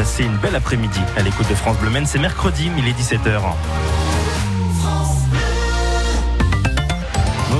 Passez une belle après-midi à l'écoute de France Bleu C'est mercredi, il est 17h.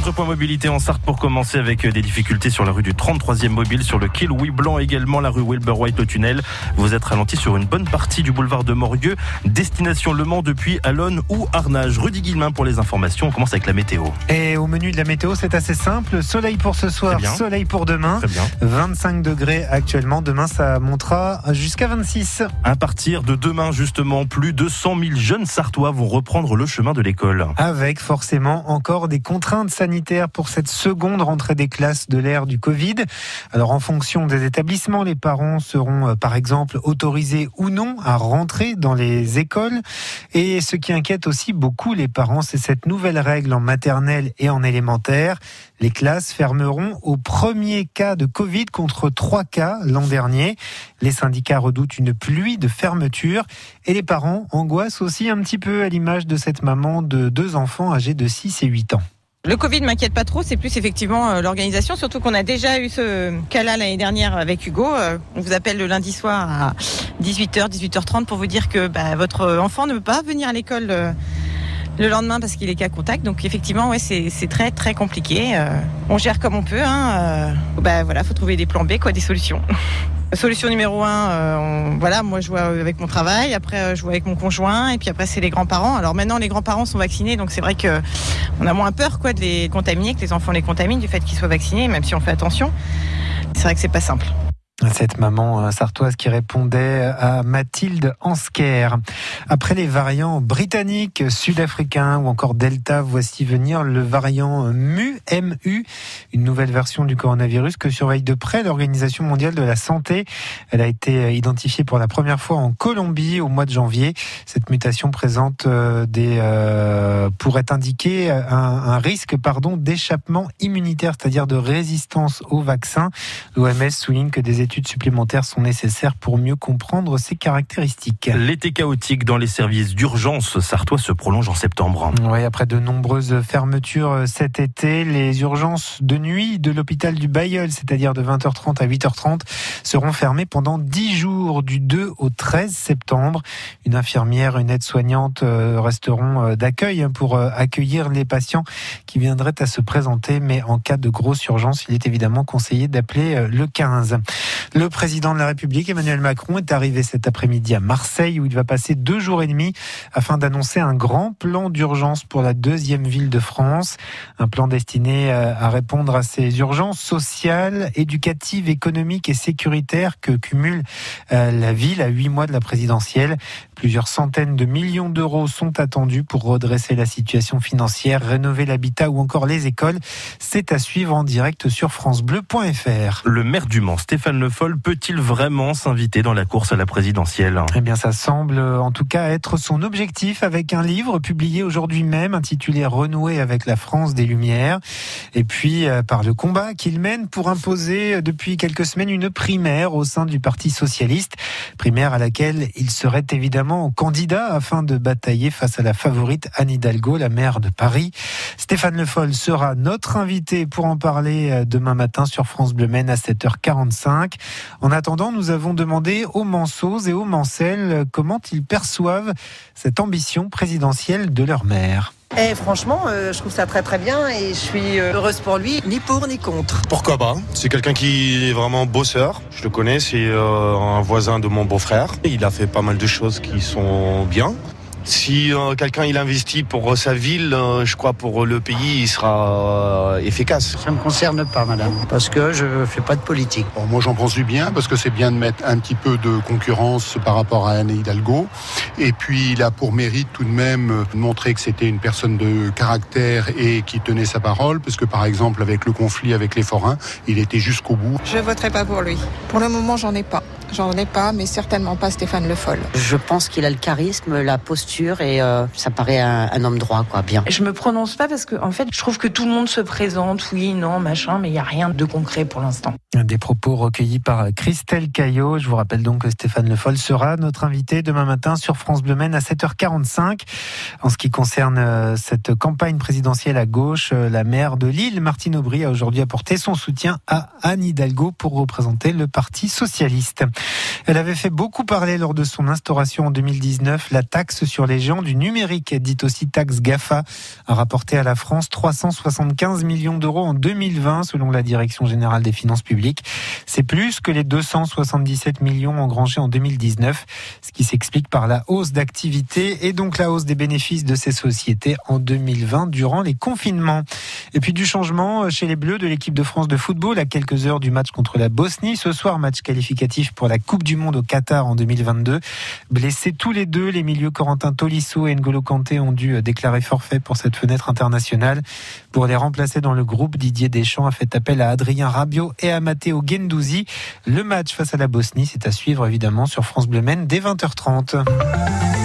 Notre point mobilité en Sarthe pour commencer avec des difficultés sur la rue du 33e mobile, sur le quai Louis Blanc également, la rue Wilbur White au tunnel. Vous êtes ralenti sur une bonne partie du boulevard de Morieux, destination Le Mans depuis Alonne ou Arnage. Rudy Guillemin pour les informations. On commence avec la météo. Et au menu de la météo, c'est assez simple. Soleil pour ce soir, soleil pour demain. 25 degrés actuellement. Demain, ça montera jusqu'à 26. À partir de demain, justement, plus de 100 000 jeunes Sartois vont reprendre le chemin de l'école. Avec forcément encore des contraintes sanitaires pour cette seconde rentrée des classes de l'ère du Covid. Alors en fonction des établissements, les parents seront euh, par exemple autorisés ou non à rentrer dans les écoles. Et ce qui inquiète aussi beaucoup les parents, c'est cette nouvelle règle en maternelle et en élémentaire. Les classes fermeront au premier cas de Covid contre trois cas l'an dernier. Les syndicats redoutent une pluie de fermetures et les parents angoissent aussi un petit peu à l'image de cette maman de deux enfants âgés de 6 et 8 ans. Le Covid m'inquiète pas trop, c'est plus effectivement euh, l'organisation, surtout qu'on a déjà eu ce cas-là l'année dernière avec Hugo. Euh, on vous appelle le lundi soir à 18h, 18h30 pour vous dire que bah, votre enfant ne peut pas venir à l'école euh, le lendemain parce qu'il est cas contact. Donc effectivement, ouais, c'est très très compliqué. on gère comme on peut. Hein. Bah voilà, faut trouver des plans B, quoi, des solutions. Solution numéro un, euh, voilà, moi je vois avec mon travail, après euh, je vois avec mon conjoint, et puis après c'est les grands-parents. Alors maintenant les grands-parents sont vaccinés, donc c'est vrai que on a moins peur de les contaminer, que les enfants les contaminent du fait qu'ils soient vaccinés, même si on fait attention. C'est vrai que c'est pas simple. Cette maman euh, sartoise qui répondait à Mathilde Ansker. Après les variants britanniques, sud-africains ou encore Delta, voici venir le variant MU, MU, une nouvelle version du coronavirus que surveille de près l'Organisation mondiale de la santé. Elle a été identifiée pour la première fois en Colombie au mois de janvier. Cette mutation présente euh, des euh, pourrait indiquer un, un risque pardon d'échappement immunitaire, c'est-à-dire de résistance au vaccin. L'OMS souligne que des études supplémentaires sont nécessaires pour mieux comprendre ces caractéristiques. L'été chaotique dans les services d'urgence sartois se prolonge en septembre. Oui, après de nombreuses fermetures cet été, les urgences de nuit de l'hôpital du Bayeul, c'est-à-dire de 20h30 à 8h30, seront fermées pendant 10 jours du 2 au 13 septembre. Une infirmière, une aide-soignante euh, resteront euh, d'accueil pour euh, accueillir les patients qui viendraient à se présenter, mais en cas de grosse urgence, il est évidemment conseillé d'appeler le 15. Le président de la République, Emmanuel Macron, est arrivé cet après-midi à Marseille où il va passer deux jours et demi afin d'annoncer un grand plan d'urgence pour la deuxième ville de France. Un plan destiné euh, à répondre à ces urgences sociales, éducatives, économiques et sécuritaires que cumule euh, la ville à huit mois de la présidentielle. Plusieurs centaines de millions d'euros sont attendus pour redresser la situation financière, rénover l'habitat ou encore les écoles. C'est à suivre en direct sur francebleu.fr. Le maire du Mans, Stéphane Le Foll, peut-il vraiment s'inviter dans la course à la présidentielle? Eh bien, ça semble en tout cas être son objectif avec un livre publié aujourd'hui même intitulé Renouer avec la France des Lumières. Et puis, euh, par le combat qu'il mène pour imposer euh, depuis quelques semaines une primaire au sein du Parti Socialiste. Primaire à laquelle il serait évidemment candidat afin de batailler face à la favorite Anne Hidalgo, la maire de Paris. Stéphane Le Foll sera notre invité pour en parler euh, demain matin sur France Bleu Maine à 7h45. En attendant, nous avons demandé aux Manceaux et aux Mancelles euh, comment ils perçoivent cette ambition présidentielle de leur maire. Et eh, franchement, euh, je trouve ça très très bien et je suis heureuse pour lui, ni pour ni contre. Pourquoi pas? C'est quelqu'un qui est vraiment bosseur. Je le connais, c'est un voisin de mon beau-frère. Il a fait pas mal de choses qui sont bien. Si euh, quelqu'un il investit pour sa ville, euh, je crois pour le pays, il sera euh, efficace. Ça ne me concerne pas, madame, parce que je ne fais pas de politique. moi, j'en pense du bien, parce que c'est bien de mettre un petit peu de concurrence par rapport à Anne Hidalgo. Et puis, il a pour mérite tout de même de montrer que c'était une personne de caractère et qui tenait sa parole, parce que par exemple, avec le conflit avec les forains, il était jusqu'au bout. Je voterai pas pour lui. Pour le moment, j'en ai pas. J'en ai pas, mais certainement pas Stéphane Le Foll. Je pense qu'il a le charisme, la posture posture et euh, ça paraît un, un, homme droit, quoi, bien. Je me prononce pas parce que, en fait, je trouve que tout le monde se présente, oui, non, machin, mais il n'y a rien de concret pour l'instant. Des propos recueillis par Christelle Caillot. Je vous rappelle donc que Stéphane Le Foll sera notre invité demain matin sur France Bleu Maine à 7h45. En ce qui concerne euh, cette campagne présidentielle à gauche, euh, la maire de Lille, Martine Aubry, a aujourd'hui apporté son soutien à Anne Hidalgo pour représenter le Parti socialiste. Elle avait fait beaucoup parler lors de son instauration en 2019. La taxe sur les géants du numérique, dite aussi taxe GAFA, a rapporté à la France 375 millions d'euros en 2020, selon la Direction générale des finances publiques. C'est plus que les 277 millions engrangés en 2019, ce qui s'explique par la hausse d'activité et donc la hausse des bénéfices de ces sociétés en 2020 durant les confinements. Et puis du changement chez les Bleus de l'équipe de France de football à quelques heures du match contre la Bosnie. Ce soir, match qualificatif pour la Coupe du Monde au Qatar en 2022. Blessés tous les deux, les milieux Corentin Tolisso et N'Golo Kanté ont dû déclarer forfait pour cette fenêtre internationale. Pour les remplacer dans le groupe, Didier Deschamps a fait appel à Adrien Rabiot et à Matteo Gendouzi. Le match face à la Bosnie, c'est à suivre évidemment sur France Bleu dès 20h30.